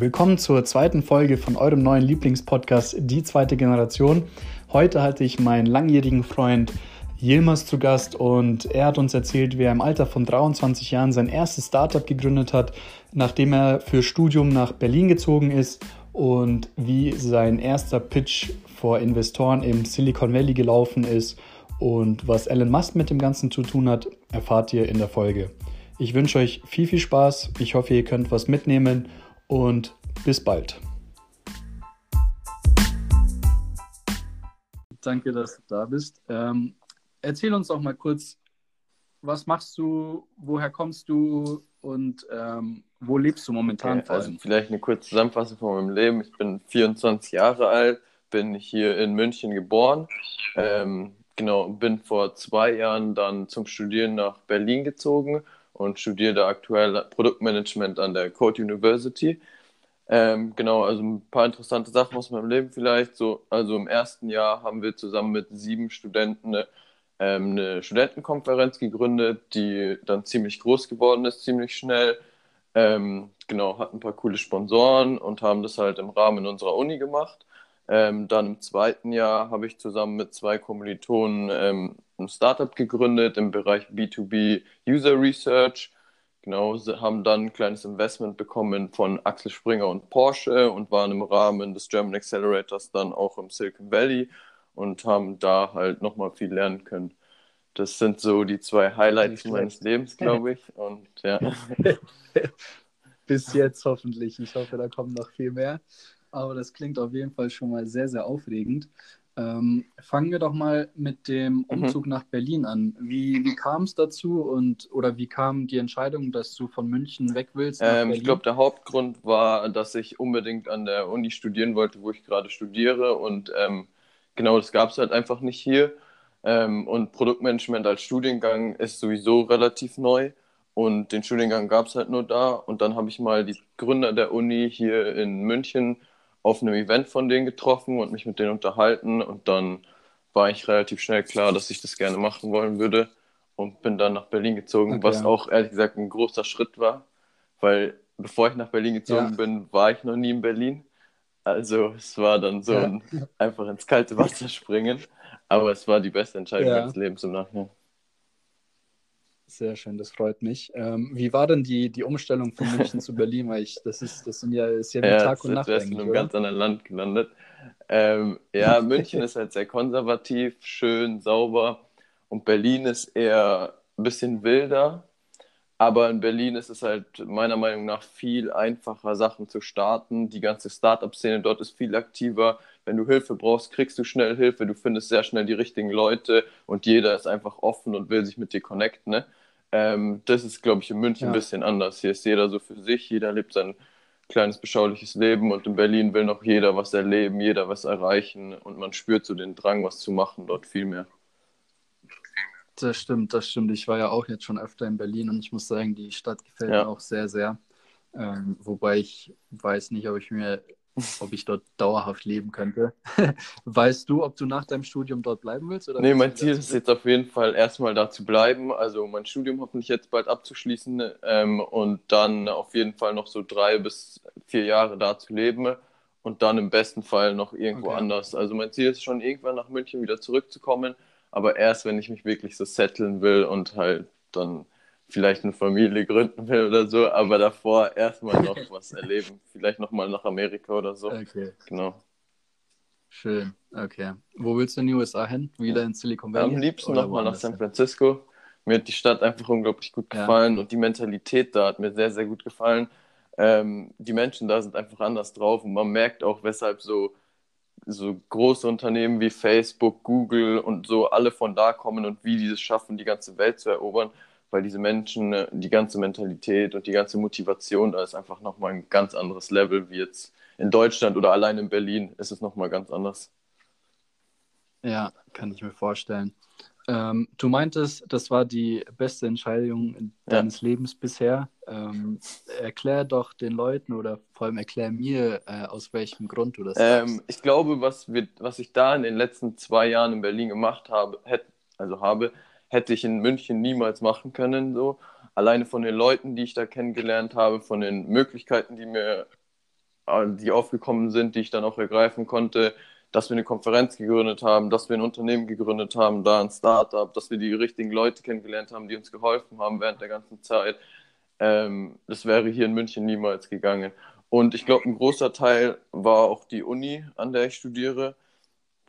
Willkommen zur zweiten Folge von eurem neuen Lieblingspodcast Die zweite Generation. Heute hatte ich meinen langjährigen Freund Yilmaz zu Gast und er hat uns erzählt, wie er im Alter von 23 Jahren sein erstes Startup gegründet hat, nachdem er für Studium nach Berlin gezogen ist und wie sein erster Pitch vor Investoren im Silicon Valley gelaufen ist und was Elon Musk mit dem Ganzen zu tun hat, erfahrt ihr in der Folge. Ich wünsche euch viel, viel Spaß. Ich hoffe, ihr könnt was mitnehmen und bis bald. Danke, dass du da bist. Ähm, erzähl uns doch mal kurz, was machst du, woher kommst du und ähm, wo lebst du momentan? Okay, also vielleicht eine kurze Zusammenfassung von meinem Leben. Ich bin 24 Jahre alt, bin hier in München geboren. Ähm, genau, bin vor zwei Jahren dann zum Studieren nach Berlin gezogen und studiere da aktuell Produktmanagement an der Code University. Ähm, genau, also ein paar interessante Sachen aus meinem Leben vielleicht. So, also im ersten Jahr haben wir zusammen mit sieben Studenten eine, ähm, eine Studentenkonferenz gegründet, die dann ziemlich groß geworden ist, ziemlich schnell. Ähm, genau, hatten ein paar coole Sponsoren und haben das halt im Rahmen unserer Uni gemacht. Ähm, dann im zweiten Jahr habe ich zusammen mit zwei Kommilitonen ähm, ein Startup gegründet im Bereich B2B User Research. Genau, haben dann ein kleines Investment bekommen von Axel Springer und Porsche und waren im Rahmen des German Accelerators dann auch im Silicon Valley und haben da halt nochmal viel lernen können. Das sind so die zwei Highlights meines Lebens, glaube ich. Und ja. Bis jetzt hoffentlich. Ich hoffe, da kommen noch viel mehr. Aber das klingt auf jeden Fall schon mal sehr, sehr aufregend. Ähm, fangen wir doch mal mit dem mhm. Umzug mhm. nach Berlin an. Wie, wie kam es dazu und oder wie kam die Entscheidung, dass du von München weg willst? Ähm, ich glaube, der Hauptgrund war, dass ich unbedingt an der Uni studieren wollte, wo ich gerade studiere. Und ähm, genau, das gab es halt einfach nicht hier. Ähm, und Produktmanagement als Studiengang ist sowieso relativ neu. Und den Studiengang gab es halt nur da. Und dann habe ich mal die Gründer der Uni hier in München auf einem Event von denen getroffen und mich mit denen unterhalten und dann war ich relativ schnell klar, dass ich das gerne machen wollen würde und bin dann nach Berlin gezogen, okay. was auch ehrlich gesagt ein großer Schritt war, weil bevor ich nach Berlin gezogen ja. bin, war ich noch nie in Berlin. Also es war dann so ja. ein einfach ins kalte Wasser springen, aber es war die beste Entscheidung ja. meines Lebens im Nachhinein. Sehr schön, das freut mich. Ähm, wie war denn die, die Umstellung von München zu Berlin? Weil ich, das ist, das sind ja, ist ja wie ja, Tag und Nacht. Du in einem ganz anderen Land gelandet. Ähm, ja, München ist halt sehr konservativ, schön, sauber. Und Berlin ist eher ein bisschen wilder. Aber in Berlin ist es halt meiner Meinung nach viel einfacher, Sachen zu starten. Die ganze Startup-Szene dort ist viel aktiver. Wenn du Hilfe brauchst, kriegst du schnell Hilfe. Du findest sehr schnell die richtigen Leute und jeder ist einfach offen und will sich mit dir connecten. Ne? Ähm, das ist, glaube ich, in München ja. ein bisschen anders. Hier ist jeder so für sich, jeder lebt sein kleines, beschauliches Leben und in Berlin will noch jeder was erleben, jeder was erreichen und man spürt so den Drang, was zu machen dort viel mehr. Das stimmt, das stimmt. Ich war ja auch jetzt schon öfter in Berlin und ich muss sagen, die Stadt gefällt ja. mir auch sehr, sehr. Ähm, wobei ich weiß nicht, ob ich mir ob ich dort dauerhaft leben könnte. weißt du, ob du nach deinem Studium dort bleiben willst? Oder nee, mein Ziel ist jetzt auf jeden Fall erstmal da zu bleiben. Also mein Studium hoffentlich jetzt bald abzuschließen ähm, und dann auf jeden Fall noch so drei bis vier Jahre da zu leben und dann im besten Fall noch irgendwo okay. anders. Also mein Ziel ist schon irgendwann nach München wieder zurückzukommen, aber erst wenn ich mich wirklich so setteln will und halt dann vielleicht eine Familie gründen will oder so, aber davor erstmal noch was erleben. Vielleicht nochmal nach Amerika oder so. Okay. Genau. Schön, okay. Wo willst du in die USA hin? Wieder in Silicon Valley? Am liebsten nochmal nach San Francisco. Mir hat die Stadt einfach unglaublich gut gefallen ja. und die Mentalität da hat mir sehr, sehr gut gefallen. Ähm, die Menschen da sind einfach anders drauf und man merkt auch, weshalb so, so große Unternehmen wie Facebook, Google und so alle von da kommen und wie die es schaffen, die ganze Welt zu erobern weil diese Menschen, äh, die ganze Mentalität und die ganze Motivation, da ist einfach nochmal ein ganz anderes Level wie jetzt in Deutschland oder allein in Berlin ist es nochmal ganz anders. Ja, kann ich mir vorstellen. Ähm, du meintest, das war die beste Entscheidung deines ja. Lebens bisher. Ähm, erklär doch den Leuten oder vor allem erklär mir, äh, aus welchem Grund du das ähm, Ich glaube, was, wir, was ich da in den letzten zwei Jahren in Berlin gemacht habe, hätte, also habe, hätte ich in München niemals machen können. So. Alleine von den Leuten, die ich da kennengelernt habe, von den Möglichkeiten, die mir äh, die aufgekommen sind, die ich dann auch ergreifen konnte, dass wir eine Konferenz gegründet haben, dass wir ein Unternehmen gegründet haben, da ein Startup, dass wir die richtigen Leute kennengelernt haben, die uns geholfen haben während der ganzen Zeit. Ähm, das wäre hier in München niemals gegangen. Und ich glaube, ein großer Teil war auch die Uni, an der ich studiere,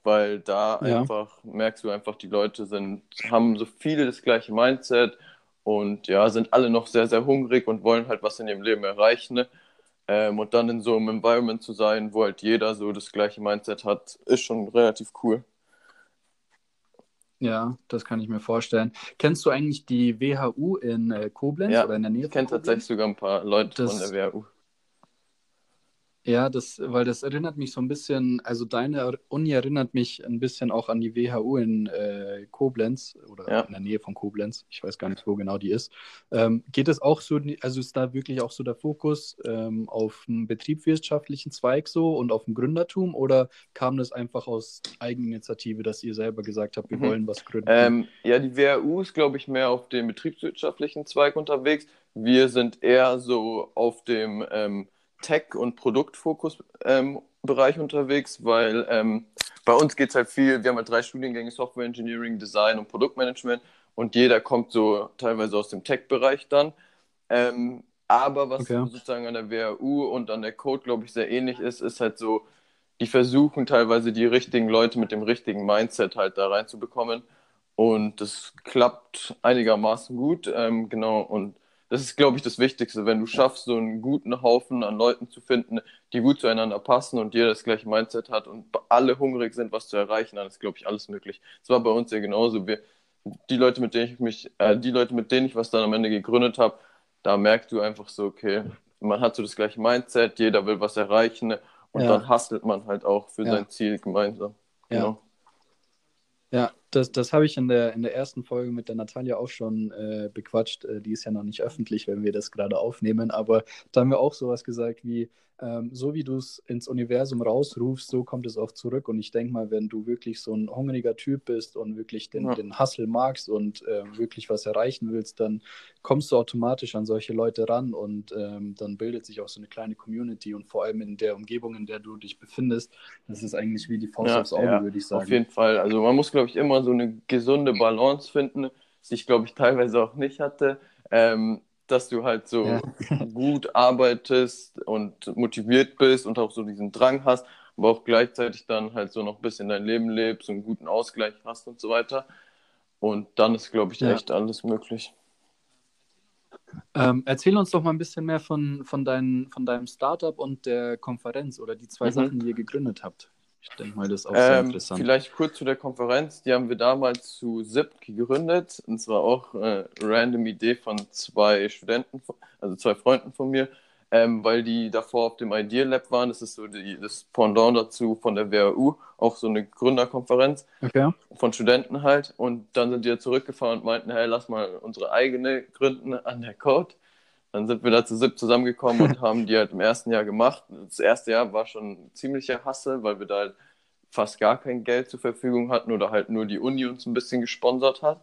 weil da ja. einfach merkst du einfach, die Leute sind, haben so viele das gleiche Mindset und ja, sind alle noch sehr, sehr hungrig und wollen halt was in ihrem Leben erreichen. Ne? Ähm, und dann in so einem Environment zu sein, wo halt jeder so das gleiche Mindset hat, ist schon relativ cool. Ja, das kann ich mir vorstellen. Kennst du eigentlich die WHU in äh, Koblenz ja, oder in der Nähe? Ich kenne tatsächlich sogar ein paar Leute das, von der WHU. Ja, das, weil das erinnert mich so ein bisschen, also deine Uni erinnert mich ein bisschen auch an die WHU in äh, Koblenz oder ja. in der Nähe von Koblenz. Ich weiß gar nicht, wo genau die ist. Ähm, geht es auch so, also ist da wirklich auch so der Fokus ähm, auf einen betriebswirtschaftlichen Zweig so und auf ein Gründertum oder kam das einfach aus Eigeninitiative, dass ihr selber gesagt habt, wir mhm. wollen was gründen? Ähm, ja, die WHU ist, glaube ich, mehr auf dem betriebswirtschaftlichen Zweig unterwegs. Wir sind eher so auf dem ähm, Tech- und Produktfokus-Bereich ähm, unterwegs, weil ähm, bei uns geht es halt viel, wir haben halt drei Studiengänge, Software Engineering, Design und Produktmanagement und jeder kommt so teilweise aus dem Tech-Bereich dann. Ähm, aber was okay. sozusagen an der WHU und an der Code, glaube ich, sehr ähnlich ist, ist halt so, die versuchen teilweise die richtigen Leute mit dem richtigen Mindset halt da reinzubekommen. Und das klappt einigermaßen gut. Ähm, genau. Und das ist, glaube ich, das Wichtigste, wenn du schaffst, so einen guten Haufen an Leuten zu finden, die gut zueinander passen und jeder das gleiche Mindset hat und alle hungrig sind, was zu erreichen, dann ist, glaube ich, alles möglich. Das war bei uns ja genauso. Wir, die Leute, mit denen ich mich, äh, die Leute, mit denen ich was dann am Ende gegründet habe, da merkst du einfach so, okay, man hat so das gleiche Mindset, jeder will was erreichen und ja. dann hustelt man halt auch für ja. sein Ziel gemeinsam. Ja. Genau. Ja, das, das habe ich in der, in der ersten Folge mit der Natalia auch schon äh, bequatscht. Äh, die ist ja noch nicht öffentlich, wenn wir das gerade aufnehmen, aber da haben wir auch sowas gesagt wie, ähm, so wie du es ins Universum rausrufst, so kommt es auch zurück. Und ich denke mal, wenn du wirklich so ein hungriger Typ bist und wirklich den, ja. den Hustle magst und äh, wirklich was erreichen willst, dann kommst du automatisch an solche Leute ran und ähm, dann bildet sich auch so eine kleine Community und vor allem in der Umgebung, in der du dich befindest, das ist eigentlich wie die Faust ja, aufs Auge, ja, würde ich sagen. Auf jeden Fall. Also man muss, glaube ich, immer so eine gesunde Balance finden, die ich, glaube ich, teilweise auch nicht hatte. Ähm, dass du halt so ja. gut arbeitest und motiviert bist und auch so diesen Drang hast, aber auch gleichzeitig dann halt so noch ein bisschen dein Leben lebst und einen guten Ausgleich hast und so weiter. Und dann ist, glaube ich, ja. echt alles möglich. Ähm, erzähl uns doch mal ein bisschen mehr von, von, dein, von deinem Startup und der Konferenz oder die zwei mhm. Sachen, die ihr gegründet habt. Ich denke mal, das ist auch sehr ähm, interessant. Vielleicht kurz zu der Konferenz. Die haben wir damals zu SIP gegründet. Und zwar auch eine äh, random Idee von zwei Studenten, also zwei Freunden von mir, ähm, weil die davor auf dem Idea Lab waren. Das ist so die, das Pendant dazu von der WHU, auch so eine Gründerkonferenz okay. von Studenten halt. Und dann sind die ja zurückgefahren und meinten, hey, lass mal unsere eigene gründen an der Code. Dann sind wir da zu SIP zusammengekommen und haben die halt im ersten Jahr gemacht. Das erste Jahr war schon ein ziemlicher Hassel, weil wir da halt fast gar kein Geld zur Verfügung hatten oder halt nur die Uni uns ein bisschen gesponsert hat.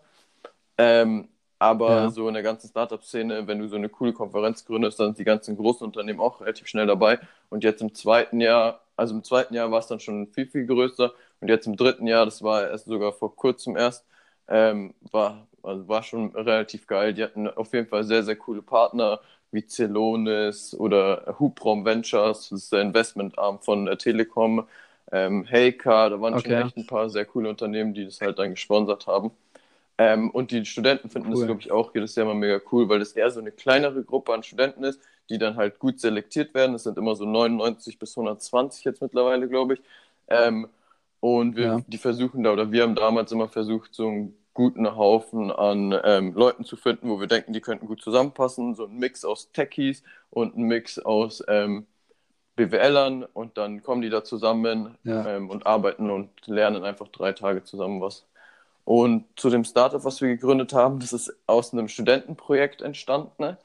Ähm, aber ja. so in der ganzen Startup-Szene, wenn du so eine coole Konferenz gründest, dann sind die ganzen großen Unternehmen auch relativ schnell dabei. Und jetzt im zweiten Jahr, also im zweiten Jahr war es dann schon viel, viel größer. Und jetzt im dritten Jahr, das war erst sogar vor kurzem erst, ähm, war, also war schon relativ geil. Die hatten auf jeden Fall sehr, sehr coole Partner wie Celonis oder Hubraum Ventures, das ist der Investmentarm von der Telekom, ähm, Heycar, da waren okay. schon echt ein paar sehr coole Unternehmen, die das halt dann gesponsert haben. Ähm, und die Studenten finden cool. das, glaube ich, auch jedes Jahr mal mega cool, weil das eher so eine kleinere Gruppe an Studenten ist, die dann halt gut selektiert werden. Das sind immer so 99 bis 120 jetzt mittlerweile, glaube ich. Ähm, und wir, ja. die versuchen da, oder wir haben damals immer versucht, so einen guten Haufen an ähm, Leuten zu finden, wo wir denken, die könnten gut zusammenpassen. So ein Mix aus Techies und ein Mix aus ähm, BWLern und dann kommen die da zusammen ja. ähm, und arbeiten und lernen einfach drei Tage zusammen was. Und zu dem Startup, was wir gegründet haben, das ist aus einem Studentenprojekt entstanden. Ne?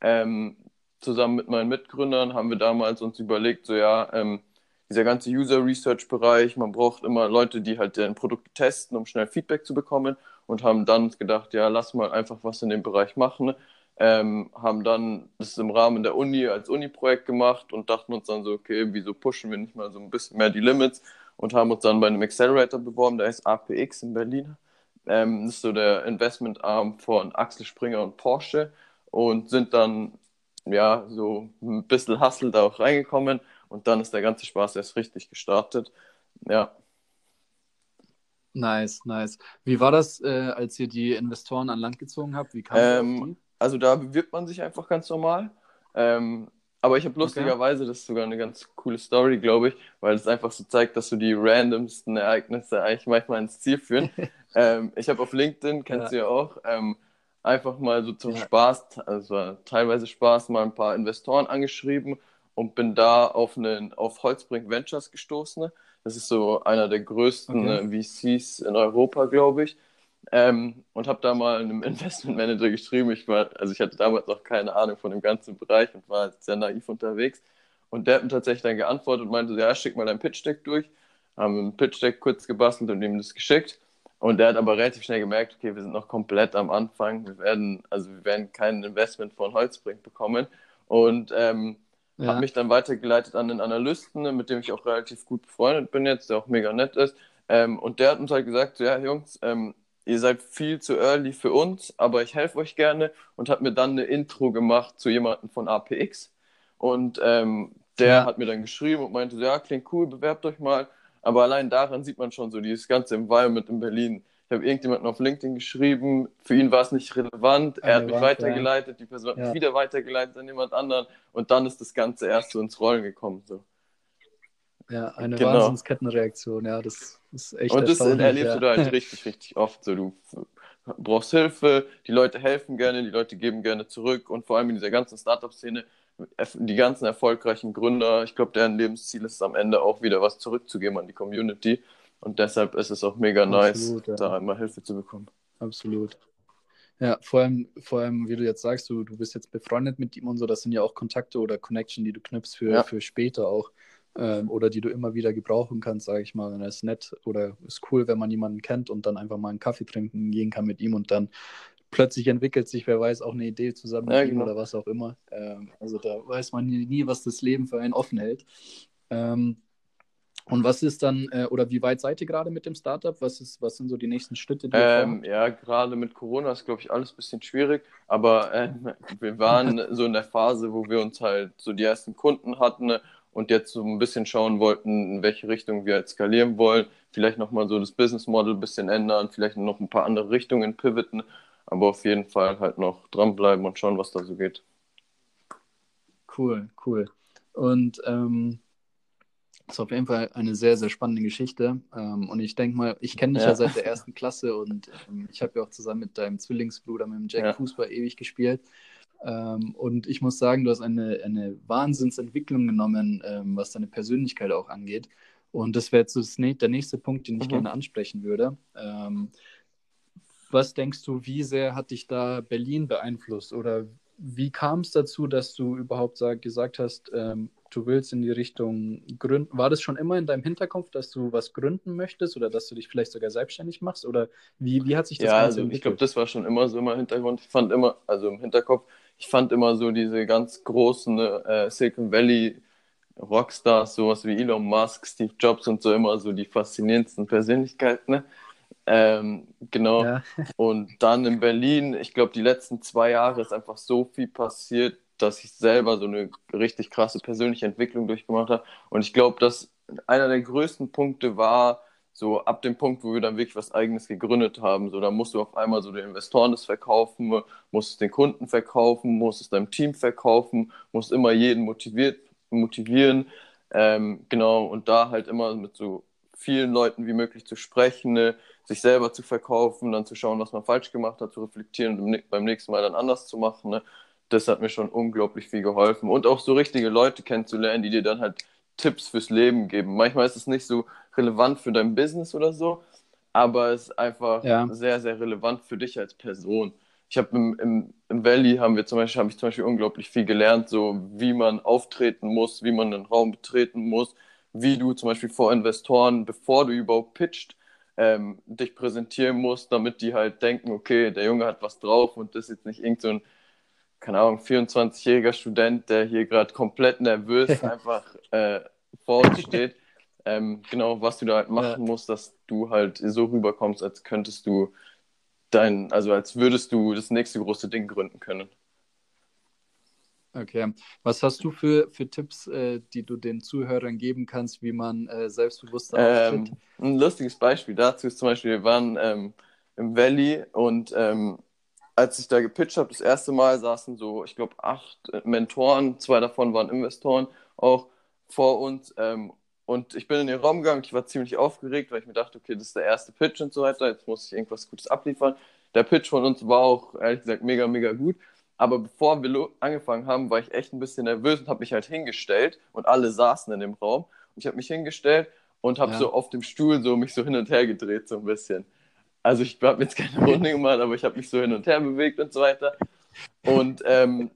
Ähm, zusammen mit meinen Mitgründern haben wir damals uns überlegt, so ja, ähm, dieser ganze User Research Bereich, man braucht immer Leute, die halt deren Produkte testen, um schnell Feedback zu bekommen und haben dann gedacht, ja, lass mal einfach was in dem Bereich machen. ähm, haben dann das im Rahmen der Uni als Uni-Projekt gemacht und dachten uns dann so, okay, wieso pushen wir nicht mal so ein bisschen mehr die Limits und haben uns dann bei einem Accelerator beworben, der heißt APX in Berlin. Ähm, das ist so der Investmentarm von Axel Springer und Porsche und sind dann ja so ein bisschen Hustle da auch reingekommen und dann ist der ganze Spaß erst richtig gestartet. Ja. Nice, nice. Wie war das, äh, als ihr die Investoren an Land gezogen habt? Wie kam ähm, Also da bewirbt man sich einfach ganz normal. Ähm, aber ich habe lustigerweise, okay. das ist sogar eine ganz coole Story, glaube ich, weil es einfach so zeigt, dass so die randomsten Ereignisse eigentlich manchmal ins Ziel führen. ähm, ich habe auf LinkedIn, kennst ja. du ja auch, ähm, einfach mal so zum ja. Spaß, also teilweise Spaß, mal ein paar Investoren angeschrieben und bin da auf, einen, auf Holzbrink Ventures gestoßen. Das ist so einer der größten okay. VCs in Europa, glaube ich. Ähm, und habe da mal einem Investmentmanager geschrieben. Ich war, also ich hatte damals noch keine Ahnung von dem ganzen Bereich und war sehr naiv unterwegs. Und der hat mir tatsächlich dann geantwortet und meinte, ja, schick mal dein Pitch-Deck durch. Haben ein Pitch-Deck kurz gebastelt und ihm das geschickt. Und der hat aber relativ schnell gemerkt, okay, wir sind noch komplett am Anfang. Wir werden, also wir werden kein Investment von Holzbrink bekommen. Und ähm, ja. hat mich dann weitergeleitet an den Analysten, mit dem ich auch relativ gut befreundet bin jetzt, der auch mega nett ist. Ähm, und der hat uns halt gesagt, ja, Jungs, ähm, ihr seid viel zu early für uns, aber ich helfe euch gerne und hat mir dann eine Intro gemacht zu jemandem von APX. Und ähm, der ja. hat mir dann geschrieben und meinte, ja, klingt cool, bewerbt euch mal. Aber allein daran sieht man schon so dieses ganze Environment in Berlin. Ich habe irgendjemanden auf LinkedIn geschrieben, für ihn war es nicht relevant, er hat mich weitergeleitet, die Person hat mich wieder weitergeleitet an jemand anderen und dann ist das Ganze erst so ins Rollen gekommen. So. Ja, eine genau. Wahnsinnskettenreaktion, ja, das ist echt Und das erlebst ja. du da halt richtig, richtig oft. So, du brauchst Hilfe, die Leute helfen gerne, die Leute geben gerne zurück und vor allem in dieser ganzen Startup-Szene, die ganzen erfolgreichen Gründer, ich glaube, deren Lebensziel ist es am Ende auch wieder was zurückzugeben an die Community. Und deshalb ist es auch mega Absolut, nice, ja. da einmal Hilfe zu bekommen. Absolut. Ja, vor allem, vor allem, wie du jetzt sagst, du, du bist jetzt befreundet mit ihm und so, das sind ja auch Kontakte oder Connection, die du knüpfst für, ja. für später auch ähm, oder die du immer wieder gebrauchen kannst, sage ich mal. Und das ist nett oder ist cool, wenn man jemanden kennt und dann einfach mal einen Kaffee trinken gehen kann mit ihm und dann plötzlich entwickelt sich, wer weiß, auch eine Idee zusammen ja, mit genau. ihm oder was auch immer. Ähm, also da weiß man nie, was das Leben für einen offen hält. Ähm, und was ist dann, äh, oder wie weit seid ihr gerade mit dem Startup? Was, ist, was sind so die nächsten Schritte? Die ähm, ja, gerade mit Corona ist, glaube ich, alles ein bisschen schwierig. Aber äh, wir waren so in der Phase, wo wir uns halt so die ersten Kunden hatten und jetzt so ein bisschen schauen wollten, in welche Richtung wir halt skalieren wollen. Vielleicht nochmal so das Business Model ein bisschen ändern, vielleicht noch ein paar andere Richtungen pivoten, aber auf jeden Fall halt noch dranbleiben und schauen, was da so geht. Cool, cool. Und ähm, ist auf jeden Fall eine sehr, sehr spannende Geschichte. Ähm, und ich denke mal, ich kenne dich ja. ja. seit der ersten Klasse und ähm, ich habe ja auch zusammen mit deinem Zwillingsbruder, mit dem Jack, ja. Fußball ewig gespielt. Ähm, und ich muss sagen, du hast eine, eine Wahnsinnsentwicklung genommen, was deine Persönlichkeit auch angeht. Und das wäre jetzt das, der nächste Punkt, den ich mhm. gerne ansprechen würde. Was denkst du, wie sehr hat dich da Berlin beeinflusst? Oder wie kam es dazu, dass du überhaupt sag, gesagt hast, ähm, du willst in die Richtung gründen? War das schon immer in deinem Hinterkopf, dass du was gründen möchtest oder dass du dich vielleicht sogar selbstständig machst? Oder wie, wie hat sich das ja, Ganze also entwickelt? Ich glaube, das war schon immer so im Hintergrund. Ich fand immer, also im Hinterkopf, ich fand immer so diese ganz großen äh, Silicon Valley Rockstars, sowas wie Elon Musk, Steve Jobs und so immer so die faszinierendsten Persönlichkeiten. Ne? Ähm, genau. Ja. und dann in Berlin, ich glaube, die letzten zwei Jahre ist einfach so viel passiert, dass ich selber so eine richtig krasse persönliche Entwicklung durchgemacht habe. Und ich glaube, dass einer der größten Punkte war, so ab dem Punkt, wo wir dann wirklich was Eigenes gegründet haben, so da musst du auf einmal so den Investoren das verkaufen, musst es den Kunden verkaufen, musst es deinem Team verkaufen, musst immer jeden motiviert, motivieren, ähm, genau, und da halt immer mit so vielen Leuten wie möglich zu sprechen, ne, sich selber zu verkaufen, dann zu schauen, was man falsch gemacht hat, zu reflektieren und beim nächsten Mal dann anders zu machen, ne, das hat mir schon unglaublich viel geholfen und auch so richtige Leute kennenzulernen, die dir dann halt Tipps fürs Leben geben. Manchmal ist es nicht so relevant für dein Business oder so, aber es ist einfach ja. sehr, sehr relevant für dich als Person. Ich habe im, im, im Valley haben wir zum Beispiel, habe ich zum Beispiel unglaublich viel gelernt, so wie man auftreten muss, wie man einen Raum betreten muss, wie du zum Beispiel vor Investoren, bevor du überhaupt pitcht, ähm, dich präsentieren musst, damit die halt denken, okay, der Junge hat was drauf und das ist jetzt nicht irgend so ein keine Ahnung, 24-jähriger Student, der hier gerade komplett nervös einfach äh, vor uns steht. Ähm, genau, was du da halt machen ja. musst, dass du halt so rüberkommst, als könntest du dein, also als würdest du das nächste große Ding gründen können. Okay. Was hast du für, für Tipps, äh, die du den Zuhörern geben kannst, wie man äh, selbstbewusster ähm, auftritt? Ein lustiges Beispiel dazu ist zum Beispiel, wir waren ähm, im Valley und ähm, als ich da gepitcht habe, das erste Mal saßen so, ich glaube, acht Mentoren, zwei davon waren Investoren auch vor uns. Ähm, und ich bin in den Raum gegangen, ich war ziemlich aufgeregt, weil ich mir dachte, okay, das ist der erste Pitch und so weiter, jetzt muss ich irgendwas Gutes abliefern. Der Pitch von uns war auch, ehrlich gesagt, mega, mega gut. Aber bevor wir angefangen haben, war ich echt ein bisschen nervös und habe mich halt hingestellt und alle saßen in dem Raum. Und ich habe mich hingestellt und habe ja. so auf dem Stuhl so mich so hin und her gedreht, so ein bisschen. Also ich habe jetzt keine Runde gemacht, aber ich habe mich so hin und her bewegt und so weiter. Und ähm,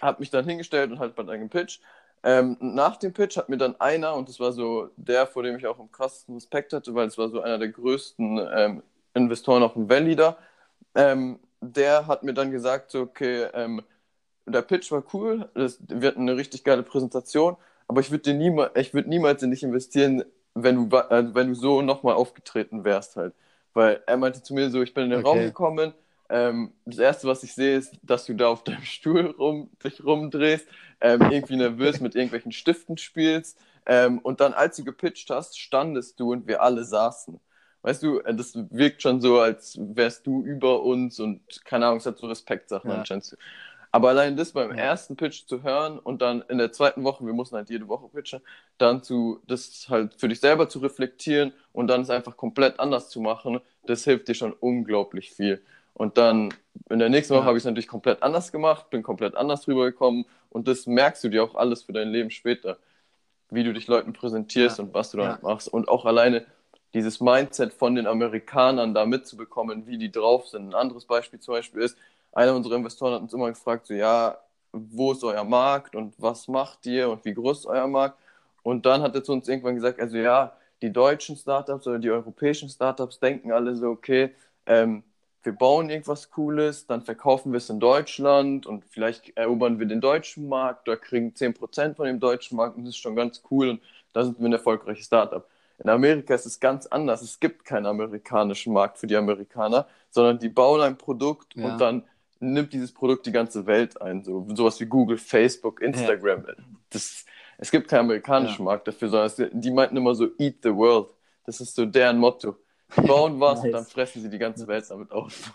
habe mich dann hingestellt und halt bei einem Pitch. Ähm, nach dem Pitch hat mir dann einer, und das war so der, vor dem ich auch am krassesten Respekt hatte, weil es war so einer der größten ähm, Investoren auch im Valley da, ähm, der hat mir dann gesagt, so, okay, ähm, der Pitch war cool, das, wir hatten eine richtig geile Präsentation, aber ich würde niemals, ich würde niemals in dich investieren, wenn du, äh, wenn du so nochmal aufgetreten wärst halt. Weil er meinte zu mir so, ich bin in den okay. Raum gekommen, ähm, das erste, was ich sehe, ist, dass du da auf deinem Stuhl rum, dich rumdrehst, ähm, irgendwie nervös mit irgendwelchen Stiften spielst. Ähm, und dann, als du gepitcht hast, standest du und wir alle saßen. Weißt du, äh, das wirkt schon so, als wärst du über uns und keine Ahnung, es hat so Respektsachen ja. anscheinend. Aber allein das beim ja. ersten Pitch zu hören und dann in der zweiten Woche, wir mussten halt jede Woche pitchen, dann zu, das halt für dich selber zu reflektieren und dann es einfach komplett anders zu machen, das hilft dir schon unglaublich viel. Und dann in der nächsten Woche ja. habe ich es natürlich komplett anders gemacht, bin komplett anders rübergekommen und das merkst du dir auch alles für dein Leben später, wie du dich Leuten präsentierst ja. und was du dann machst. Und auch alleine dieses Mindset von den Amerikanern da mitzubekommen, wie die drauf sind. Ein anderes Beispiel zum Beispiel ist, einer unserer Investoren hat uns immer gefragt, so ja, wo ist euer Markt und was macht ihr und wie groß ist euer Markt? Und dann hat er zu uns irgendwann gesagt, also ja, die deutschen Startups oder die europäischen Startups denken alle so, okay, ähm, wir bauen irgendwas Cooles, dann verkaufen wir es in Deutschland und vielleicht erobern wir den deutschen Markt oder kriegen 10% von dem deutschen Markt und das ist schon ganz cool und da sind wir ein erfolgreiches Startup. In Amerika ist es ganz anders. Es gibt keinen amerikanischen Markt für die Amerikaner, sondern die bauen ein Produkt ja. und dann nimmt dieses Produkt die ganze Welt ein. So sowas wie Google, Facebook, Instagram. Ja. Das, es gibt keinen amerikanischen ja. Markt dafür, sondern die meinten immer so Eat the World. Das ist so deren Motto. Die bauen was nice. und dann fressen sie die ganze Welt damit auf.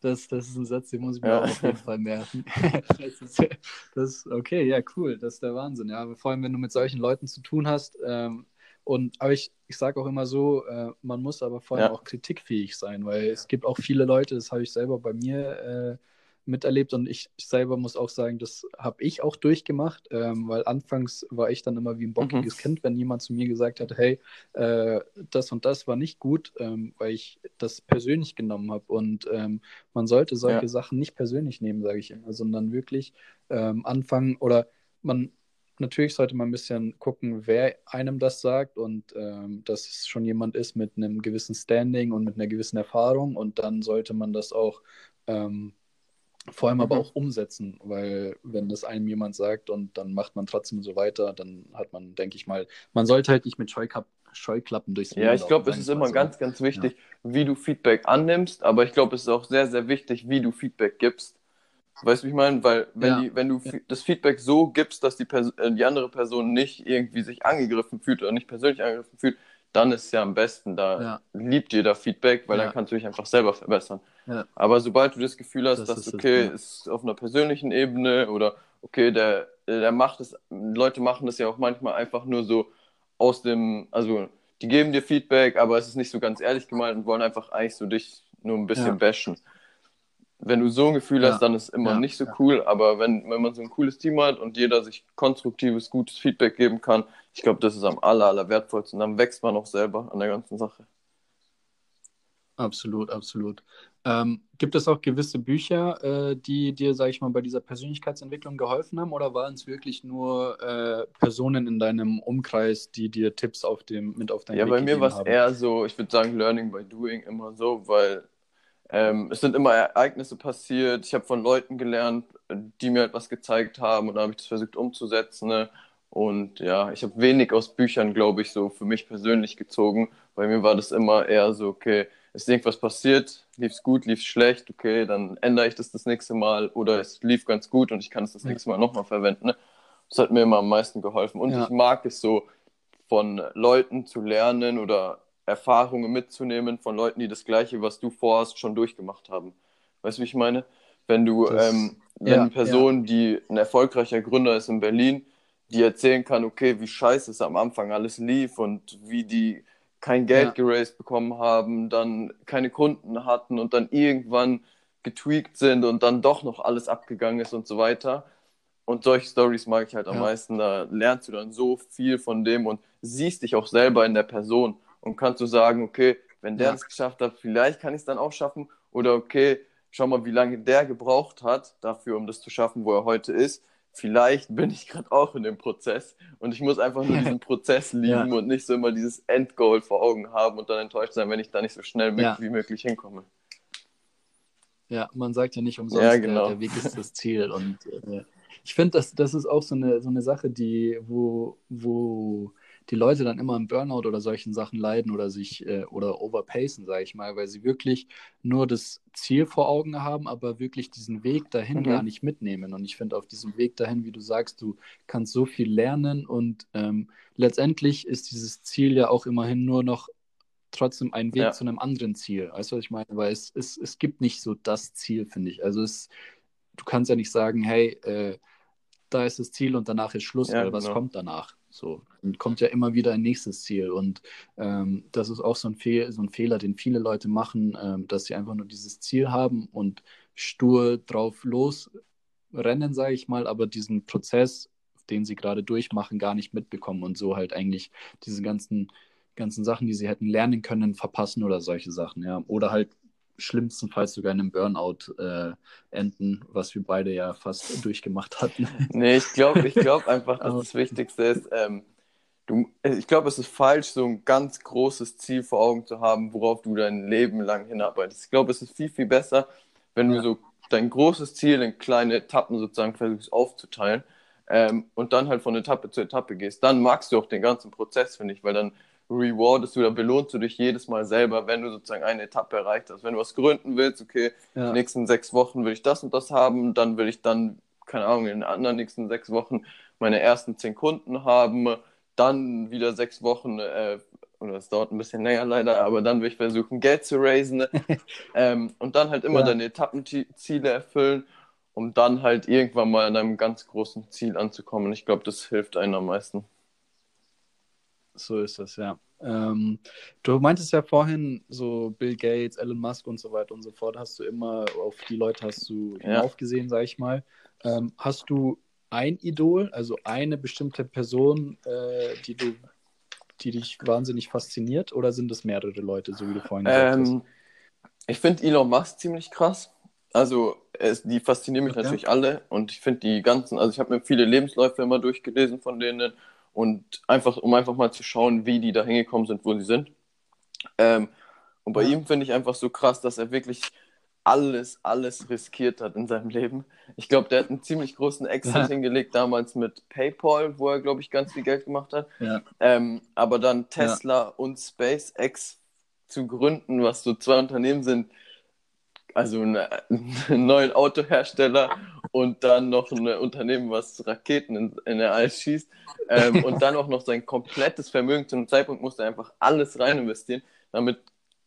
Das, das ist ein Satz, den muss ich mir ja. auf jeden Fall merken. das, ist, das okay, ja, cool. Das ist der Wahnsinn. Ja, vor allem, wenn du mit solchen Leuten zu tun hast, ähm, und, aber ich, ich sage auch immer so, äh, man muss aber vor allem ja. auch kritikfähig sein, weil es gibt auch viele Leute, das habe ich selber bei mir äh, miterlebt und ich, ich, selber muss auch sagen, das habe ich auch durchgemacht, ähm, weil anfangs war ich dann immer wie ein bockiges mhm. Kind, wenn jemand zu mir gesagt hat, hey, äh, das und das war nicht gut, ähm, weil ich das persönlich genommen habe und ähm, man sollte solche ja. Sachen nicht persönlich nehmen, sage ich immer, sondern wirklich ähm, anfangen oder man natürlich sollte man ein bisschen gucken, wer einem das sagt und ähm, dass es schon jemand ist mit einem gewissen Standing und mit einer gewissen Erfahrung und dann sollte man das auch ähm, vor allem mhm. aber auch umsetzen, weil wenn das einem jemand sagt und dann macht man trotzdem so weiter, dann hat man, denke ich mal, man sollte halt nicht mit Scheuklapp Scheuklappen durchs Leben Ja, ich glaube, es ist immer so. ganz, ganz wichtig, ja. wie du Feedback annimmst, aber ich glaube, es ist auch sehr, sehr wichtig, wie du Feedback gibst. Weißt du, wie ich meine? Weil wenn, ja. die, wenn du ja. das Feedback so gibst, dass die, äh, die andere Person nicht irgendwie sich angegriffen fühlt oder nicht persönlich angegriffen fühlt, dann ist es ja am besten. Da ja. liebt jeder Feedback, weil dann kannst du dich einfach selber verbessern. Aber sobald du das Gefühl hast, das dass ist okay, es ist auf einer persönlichen Ebene oder okay, der, der macht es, Leute machen das ja auch manchmal einfach nur so aus dem, also die geben dir Feedback, aber es ist nicht so ganz ehrlich gemeint und wollen einfach eigentlich so dich nur ein bisschen bashen wenn du so ein Gefühl ja. hast, dann ist es immer ja. nicht so cool. Aber wenn, wenn man so ein cooles Team hat und jeder sich konstruktives, gutes Feedback geben kann, ich glaube, das ist am aller, aller wertvollsten. Dann wächst man auch selber an der ganzen Sache. Absolut, absolut. Ähm, gibt es auch gewisse Bücher, äh, die dir, sag ich mal, bei dieser Persönlichkeitsentwicklung geholfen haben oder waren es wirklich nur äh, Personen in deinem Umkreis, die dir Tipps auf dem, mit auf deinen Ja, Weg bei mir war es eher so, ich würde sagen, Learning by Doing immer so, weil Ähm, es sind immer Ereignisse passiert. Ich habe von Leuten gelernt, die mir etwas gezeigt haben und da habe ich das versucht umzusetzen. Ne? Und ja, ich habe wenig aus Büchern, glaube ich, so für mich persönlich gezogen. Bei mir war das immer eher so, okay, ist irgendwas passiert, lief es gut, lief es schlecht, okay, dann ändere ich das das nächste Mal oder es lief ganz gut und ich kann es das nächste Mal nochmal verwenden. Ne? Das hat mir immer am meisten geholfen. Und ja. ich mag es so, von Leuten zu lernen oder Erfahrungen mitzunehmen von Leuten, die das Gleiche, was du vorhast, schon durchgemacht haben. Weißt du, wie ich meine? Wenn du, das, ähm, wenn ja, eine Person, ja. die ein erfolgreicher Gründer ist in Berlin, die erzählen kann, okay, wie scheiße es am Anfang alles lief und wie die kein Geld ja. geraced bekommen haben, dann keine Kunden hatten und dann irgendwann getweakt sind und dann doch noch alles abgegangen ist und so weiter. Und solche Stories mag ich halt am ja. meisten. Da lernst du dann so viel von dem und siehst dich auch selber in der Person und kannst du sagen, okay, wenn der ja. das geschafft hat, vielleicht kann ich es dann auch schaffen. Oder okay, schau mal, wie lange der gebraucht hat dafür, um das zu schaffen, wo er heute ist vielleicht bin ich gerade auch in dem Prozess und ich muss einfach nur diesen Prozess lieben ja. und nicht so immer dieses Endgoal vor Augen haben und dann enttäuscht sein, wenn ich da nicht so schnell ja. wie möglich hinkomme. Ja, man sagt ja nicht umsonst, ja, genau. der, der, Weg ist das Ziel. Und äh, ich finde, das, das ist auch so eine, so eine Sache, die, wo, wo die Leute dann immer im Burnout oder solchen Sachen leiden oder sich äh, oder overpacen, sage ich mal, weil sie wirklich nur das Ziel vor Augen haben, aber wirklich diesen Weg dahin mhm. gar nicht mitnehmen. Und ich finde, auf diesem Weg dahin, wie du sagst, du kannst so viel lernen und ähm, letztendlich ist dieses Ziel ja auch immerhin nur noch trotzdem ein Weg ja. zu einem anderen Ziel. Weißt du, was ich meine? Weil es, es, es gibt nicht so das Ziel, finde ich. Also es, du kannst ja nicht sagen, hey, äh, da ist das Ziel und danach ist Schluss, ja, weil was genau. kommt danach? So, und kommt ja immer wieder ein nächstes Ziel. Und ähm, das ist auch so ein, Fehl, so ein Fehler, den viele Leute machen, ähm, dass sie einfach nur dieses Ziel haben und stur drauf losrennen, sage ich mal, aber diesen Prozess, den sie gerade durchmachen, gar nicht mitbekommen und so halt eigentlich diese ganzen, ganzen Sachen, die sie hätten lernen können, verpassen oder solche Sachen, ja. Oder halt schlimmstenfalls sogar in einem Burnout äh, enden, was wir beide ja fast durchgemacht hatten. Nee, ich glaube ich glaub einfach, dass das Wichtigste ist, ähm, du, ich glaube, es ist falsch, so ein ganz großes Ziel vor Augen zu haben, worauf du dein Leben lang hinarbeitest. Ich glaube, es ist viel, viel besser, wenn ja. du so dein großes Ziel in kleine Etappen sozusagen versuchst aufzuteilen ähm, und dann halt von Etappe zu Etappe gehst. Dann magst du auch den ganzen Prozess, finde ich, weil dann rewardest du oder belohnst du dich jedes Mal selber, wenn du sozusagen eine Etappe erreicht hast. Wenn du was gründen willst, okay, ja. die nächsten sechs Wochen will ich das und das haben, dann will ich dann, keine Ahnung, in den anderen nächsten sechs Wochen meine ersten zehn Kunden haben, dann wieder sechs Wochen, äh, oder es dauert ein bisschen länger leider, aber dann will ich versuchen, Geld zu raisen ähm, und dann halt immer ja. deine Etappenziele erfüllen, um dann halt irgendwann mal an einem ganz großen Ziel anzukommen. Ich glaube, das hilft einem am meisten. So ist das, ja. Ähm, du meintest ja vorhin, so Bill Gates, Elon Musk und so weiter und so fort, hast du immer, auf die Leute hast du ja. sag ich mal. Ähm, hast du ein Idol, also eine bestimmte Person, äh, die du, die dich wahnsinnig fasziniert, oder sind es mehrere Leute, so wie du vorhin gesagt ähm, hast? Ich finde Elon Musk ziemlich krass. Also, es, die faszinieren mich okay. natürlich alle und ich finde die ganzen, also ich habe mir viele Lebensläufe immer durchgelesen von denen und einfach, um einfach mal zu schauen, wie die da hingekommen sind, wo sie sind. Ähm, und bei ja. ihm finde ich einfach so krass, dass er wirklich alles, alles riskiert hat in seinem Leben. Ich glaube, der hat einen ziemlich großen Exit ja. hingelegt damals mit PayPal, wo er, glaube ich, ganz viel Geld gemacht hat. Ja. Ähm, aber dann Tesla und SpaceX zu gründen, was so zwei Unternehmen sind, also einen neuen Autohersteller und dann noch ein Unternehmen, was Raketen in, in der All schießt ähm, und dann auch noch sein komplettes Vermögen zu einem Zeitpunkt musste er einfach alles rein investieren, damit,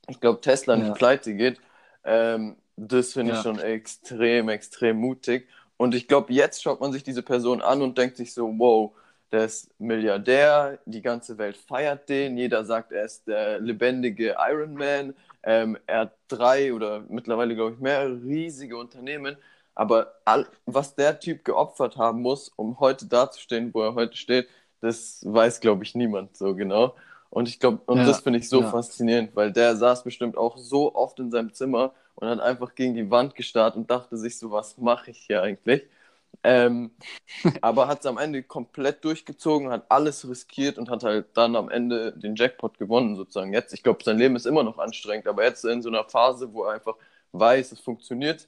ich glaube, Tesla nicht ja. pleite geht. Ähm, das finde ich schon extrem, extrem mutig. Und ich glaube, jetzt schaut man sich diese Person an und denkt sich so, wow, der ist Milliardär, die ganze Welt feiert den, jeder sagt, er ist der lebendige Iron Man, ähm, er hat drei oder mittlerweile, glaube ich, mehrere riesige Unternehmen. Aber all, was der Typ geopfert haben muss, um heute dazustehen, wo er heute steht, das weiß, glaube ich, niemand so genau. Und ich glaube, und ja, das finde ich so ja. faszinierend, weil der saß bestimmt auch so oft in seinem Zimmer und hat einfach gegen die Wand gestarrt und dachte sich so, was mache ich hier eigentlich? Ähm, aber hat es am Ende komplett durchgezogen, hat alles riskiert und hat halt dann am Ende den Jackpot gewonnen, sozusagen. Jetzt, ich glaube, sein Leben ist immer noch anstrengend, aber jetzt in so einer Phase, wo er einfach weiß, es funktioniert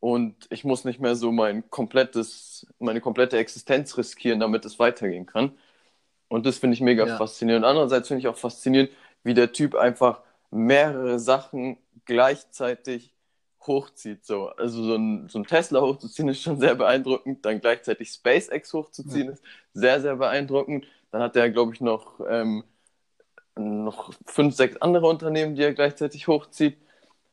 und ich muss nicht mehr so mein komplettes, meine komplette Existenz riskieren, damit es weitergehen kann. Und das finde ich mega ja. faszinierend. Andererseits finde ich auch faszinierend, wie der Typ einfach mehrere Sachen gleichzeitig hochzieht. So. Also so ein, so ein Tesla hochzuziehen ist schon sehr beeindruckend. Dann gleichzeitig SpaceX hochzuziehen ja. ist sehr, sehr beeindruckend. Dann hat er, glaube ich, noch, ähm, noch fünf, sechs andere Unternehmen, die er gleichzeitig hochzieht.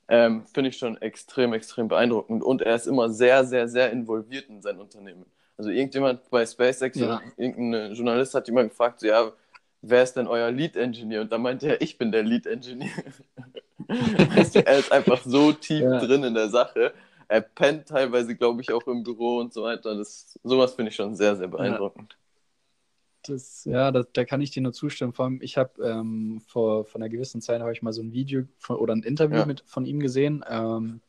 Ähm, Finde ich schon extrem, extrem beeindruckend. Und er ist immer sehr, sehr, sehr involviert in sein Unternehmen. Also irgendjemand bei SpaceX ja. oder irgendein Journalist hat immer gefragt, so, ja, wer ist denn euer Lead Engineer? Und da meinte er, ich bin der Lead Engineer. er ist einfach so tief ja. drin in der Sache. Er pennt teilweise, glaube ich, auch im Büro und so weiter. Das, sowas finde ich schon sehr, sehr beeindruckend. Ja, das, ja da, da, kann ich dir nur zustimmen. Vor allem, ich habe ähm, vor, vor einer gewissen Zeit habe ich mal so ein Video von, oder ein Interview ja. mit, von ihm gesehen. Ähm,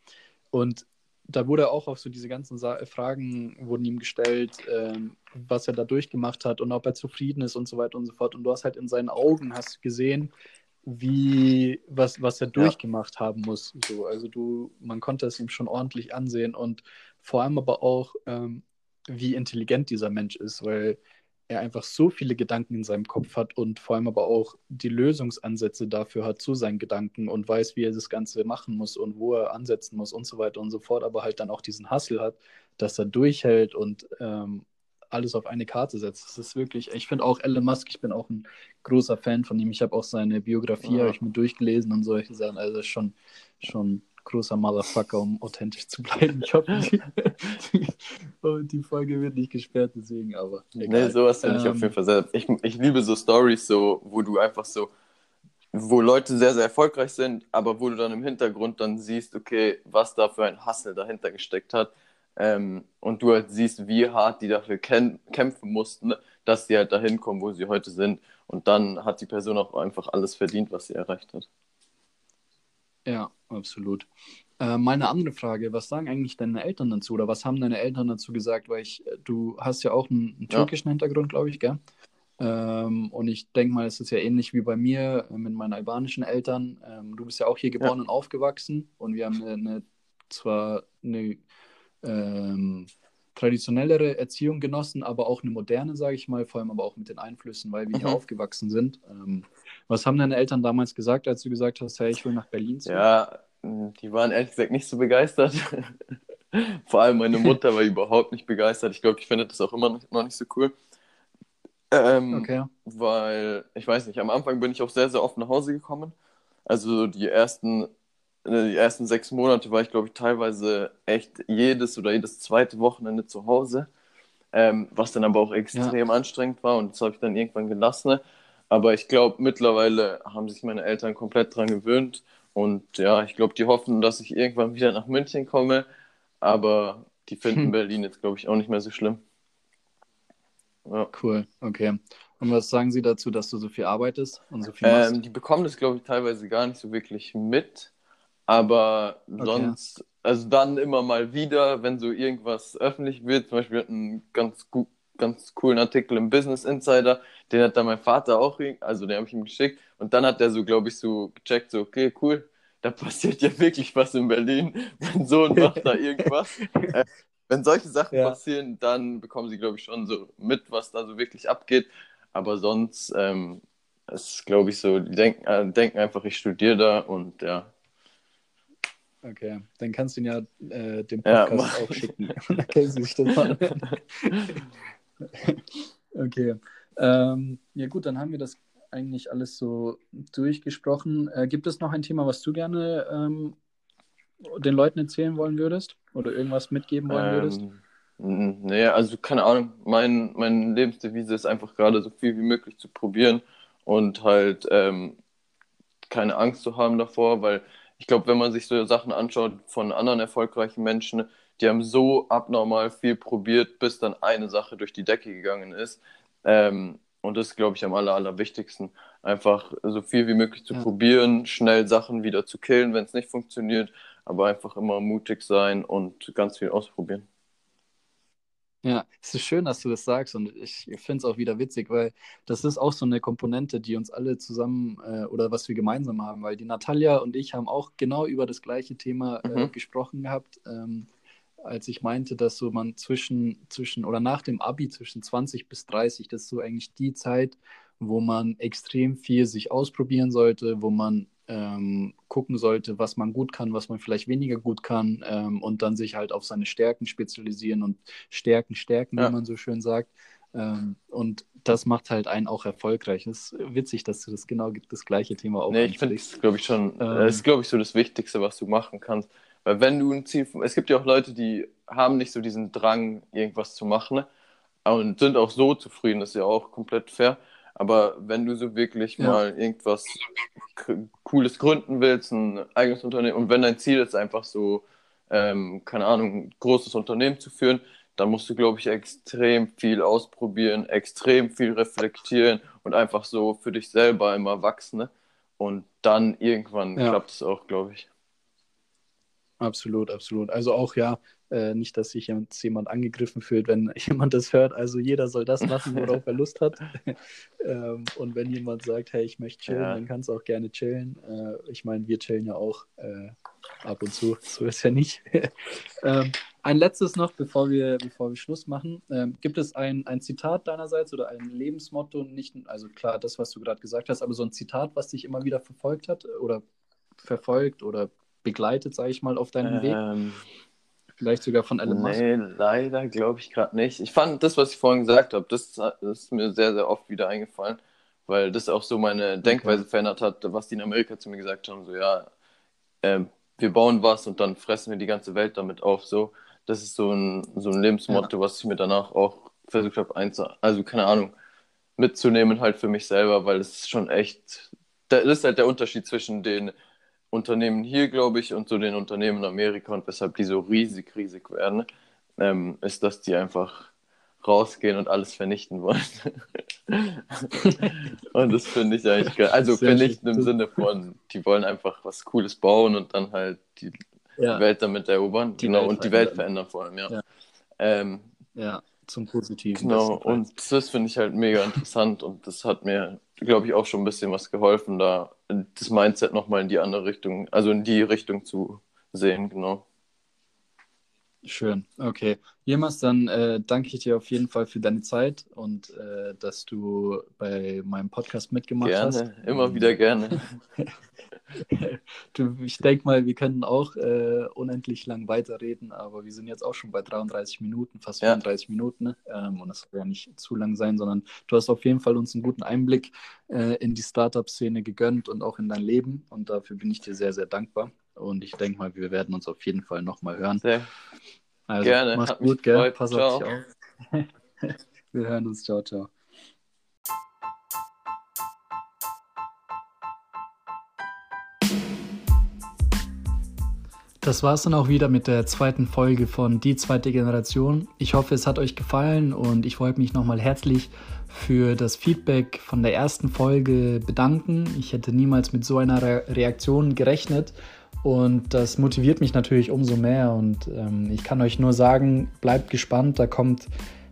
und da wurde auch auf so diese ganzen Sa Fragen wurden ihm gestellt, ähm, was er da durchgemacht hat und ob er zufrieden ist und so weiter und so fort. Und du hast halt in seinen Augen hast gesehen, wie was, was er durchgemacht ja. haben muss. So, also du, man konnte es ihm schon ordentlich ansehen und vor allem aber auch, ähm, wie intelligent dieser Mensch ist, weil er einfach so viele Gedanken in seinem Kopf hat und vor allem aber auch die Lösungsansätze dafür hat zu seinen Gedanken und weiß, wie er das Ganze machen muss und wo er ansetzen muss und so weiter und so fort, aber halt dann auch diesen Hustle hat, dass er durchhält und ähm, alles auf eine Karte setzt. Das ist wirklich, ich finde auch Elon Musk, ich bin auch ein großer Fan von ihm. Ich habe auch seine Biografie, ja. habe ich mir durchgelesen und solche Sachen. Also ist schon, schon großer Motherfucker, um authentisch zu bleiben. Ich hoffe, die, die, die, Folge wird nicht gesperrt, deswegen, aber. Egal. Nee, sowas finde ähm, ich auf jeden ähm, Fall sehr. Ich, ich liebe so Stories, so, wo du einfach so, wo Leute sehr, sehr erfolgreich sind, aber wo du dann im Hintergrund dann siehst, okay, was da für ein Hassel dahinter gesteckt hat. Ähm, und du halt siehst, wie hart die dafür kämpfen mussten, dass sie halt dahin kommen, wo sie heute sind. Und dann hat die Person auch einfach alles verdient, was sie erreicht hat. Ja, absolut. Äh, mal eine andere Frage. Was sagen eigentlich deine Eltern dazu oder was haben deine Eltern dazu gesagt? Weil ich, äh, du hast ja auch einen, einen türkischen ja. Hintergrund, glaube ich, gell? Ähm, und ich denke mal, es ist ja ähnlich wie bei mir äh, mit meinen albanischen Eltern. Ähm, du bist ja auch hier geboren ja. und aufgewachsen und wir haben eine, eine zwar eine ähm, traditionellere Erziehung genossen, aber auch eine moderne, sage ich mal, vor allem aber auch mit den Einflüssen, weil wir mhm. hier aufgewachsen sind. Ähm, was haben deine Eltern damals gesagt, als du gesagt hast, hey, ich will nach Berlin ziehen? Ja, die waren ehrlich gesagt nicht so begeistert. Vor allem meine Mutter war überhaupt nicht begeistert. Ich glaube, ich finde das auch immer noch nicht so cool. Ähm, okay. Weil, ich weiß nicht, am Anfang bin ich auch sehr, sehr oft nach Hause gekommen. Also die ersten die ersten sechs Monate war ich, glaube ich, teilweise echt jedes oder jedes zweite Wochenende zu Hause, ähm, was dann aber auch extrem ja. anstrengend war und das habe ich dann irgendwann gelassen. Aber ich glaube, mittlerweile haben sich meine Eltern komplett dran gewöhnt und ja, ich glaube, die hoffen, dass ich irgendwann wieder nach München komme, aber die finden hm. Berlin jetzt, glaube ich, auch nicht mehr so schlimm. Ja. Cool, okay. Und was sagen sie dazu, dass du so viel arbeitest und so viel machst? Ähm, die bekommen das, glaube ich, teilweise gar nicht so wirklich mit. Aber okay. sonst, also dann immer mal wieder, wenn so irgendwas öffentlich wird, zum Beispiel einen ganz, ganz coolen Artikel im Business Insider, den hat dann mein Vater auch, also den habe ich ihm geschickt und dann hat er so, glaube ich, so gecheckt, so, okay, cool, da passiert ja wirklich was in Berlin. Mein Sohn macht da irgendwas. äh, wenn solche Sachen ja. passieren, dann bekommen sie, glaube ich, schon so mit, was da so wirklich abgeht. Aber sonst ähm, ist, glaube ich, so, die denken, äh, denken einfach, ich studiere da und ja, Okay, dann kannst du ihn ja äh, dem Podcast ja, auch schicken. dann kennen sie sich das mal. okay. Ähm, ja gut, dann haben wir das eigentlich alles so durchgesprochen. Äh, gibt es noch ein Thema, was du gerne ähm, den Leuten erzählen wollen würdest? Oder irgendwas mitgeben wollen würdest? Ähm, nee, also keine Ahnung. Mein, mein Lebensdevise ist einfach gerade so viel wie möglich zu probieren und halt ähm, keine Angst zu haben davor, weil ich glaube, wenn man sich so Sachen anschaut von anderen erfolgreichen Menschen, die haben so abnormal viel probiert, bis dann eine Sache durch die Decke gegangen ist. Ähm, und das ist, glaube ich, am aller, allerwichtigsten. Einfach so viel wie möglich zu ja. probieren, schnell Sachen wieder zu killen, wenn es nicht funktioniert, aber einfach immer mutig sein und ganz viel ausprobieren. Ja, es ist schön, dass du das sagst und ich finde es auch wieder witzig, weil das ist auch so eine Komponente, die uns alle zusammen äh, oder was wir gemeinsam haben, weil die Natalia und ich haben auch genau über das gleiche Thema äh, mhm. gesprochen gehabt, ähm, als ich meinte, dass so man zwischen, zwischen oder nach dem Abi zwischen 20 bis 30, das ist so eigentlich die Zeit, wo man extrem viel sich ausprobieren sollte, wo man ähm, gucken sollte, was man gut kann, was man vielleicht weniger gut kann ähm, und dann sich halt auf seine Stärken spezialisieren und Stärken stärken, ja. wie man so schön sagt. Ähm, und das macht halt einen auch erfolgreich. Es ist witzig, dass du das genau das gleiche Thema auch Nee, ich finde es, glaube ich, schon, ähm, das ist, glaube ich, so das Wichtigste, was du machen kannst. Weil wenn du ein Ziel, es gibt ja auch Leute, die haben nicht so diesen Drang, irgendwas zu machen ne? und sind auch so zufrieden, das ist ja auch komplett fair. Aber wenn du so wirklich ja. mal irgendwas Cooles gründen willst, ein eigenes Unternehmen, und wenn dein Ziel ist, einfach so, ähm, keine Ahnung, ein großes Unternehmen zu führen, dann musst du, glaube ich, extrem viel ausprobieren, extrem viel reflektieren und einfach so für dich selber immer wachsen. Ne? Und dann irgendwann ja. klappt es auch, glaube ich. Absolut, absolut. Also auch ja, äh, nicht, dass sich jemand, angegriffen fühlt, wenn jemand das hört. Also jeder soll das machen, worauf er Lust hat. ähm, und wenn jemand sagt, hey, ich möchte chillen, ja. dann kannst du auch gerne chillen. Äh, ich meine, wir chillen ja auch äh, ab und zu. So ist ja nicht. ähm, ein letztes noch, bevor wir, bevor wir Schluss machen. Ähm, gibt es ein, ein Zitat deinerseits oder ein Lebensmotto? Nicht, also klar, das, was du gerade gesagt hast, aber so ein Zitat, was dich immer wieder verfolgt hat oder verfolgt oder begleitet, sage ich mal, auf deinem ähm, Weg? Vielleicht sogar von Elon Musk? Nee, leider glaube ich gerade nicht. Ich fand das, was ich vorhin gesagt habe, das, das, ist mir sehr, sehr oft wieder eingefallen, weil das auch so meine Denkweise okay. verändert hat, was die in Amerika zu mir gesagt haben. So, ja, äh, wir bauen was und dann fressen wir die ganze Welt damit auf. So, das ist so ein, so ein Lebensmotto, ja. was ich mir danach auch versucht habe, einzu also keine Ahnung, mitzunehmen halt für mich selber, weil es ist schon echt, das ist halt der Unterschied zwischen den Unternehmen hier, glaube ich, und so den Unternehmen in Amerika und weshalb die so riesig, riesig werden, ähm, ist, dass die einfach rausgehen und alles vernichten wollen. und das finde ich eigentlich geil. Also vernichten im Sinne von, die wollen einfach was Cooles bauen und dann halt die ja. Welt damit erobern. Die genau, Welt und die Welt verändern vor allem, ja. Ja, ähm, ja zum Positiven. Genau, und das finde ich halt mega interessant und das hat mir, glaube ich, auch schon ein bisschen was geholfen, da das Mindset nochmal in die andere Richtung, also in die Richtung zu sehen, genau. Schön, okay. Jemals, dann äh, danke ich dir auf jeden Fall für deine Zeit und äh, dass du bei meinem Podcast mitgemacht gerne, hast. Gerne, immer wieder gerne. du, ich denke mal, wir können auch äh, unendlich lang weiterreden, aber wir sind jetzt auch schon bei 33 Minuten, fast 34 ja. Minuten. Ne? Ähm, und das soll ja nicht zu lang sein, sondern du hast auf jeden Fall uns einen guten Einblick äh, in die Startup-Szene gegönnt und auch in dein Leben. Und dafür bin ich dir sehr, sehr dankbar. Und ich denke mal, wir werden uns auf jeden Fall nochmal hören. Sehr also, Gerne. Mach's Hat gut, gell? Pass ciao. auf dich auf. wir hören uns. Ciao, ciao. Das war es dann auch wieder mit der zweiten Folge von Die zweite Generation. Ich hoffe, es hat euch gefallen und ich wollte mich nochmal herzlich für das Feedback von der ersten Folge bedanken. Ich hätte niemals mit so einer Re Reaktion gerechnet und das motiviert mich natürlich umso mehr. Und ähm, ich kann euch nur sagen, bleibt gespannt, da kommt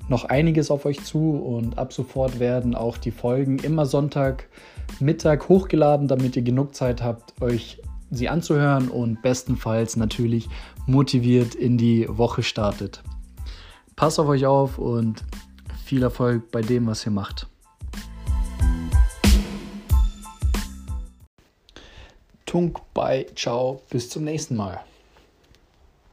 noch einiges auf euch zu und ab sofort werden auch die Folgen immer Sonntag Mittag hochgeladen, damit ihr genug Zeit habt, euch sie anzuhören und bestenfalls natürlich motiviert in die Woche startet. Passt auf euch auf und viel Erfolg bei dem, was ihr macht. Tunk, bye, ciao, bis zum nächsten Mal.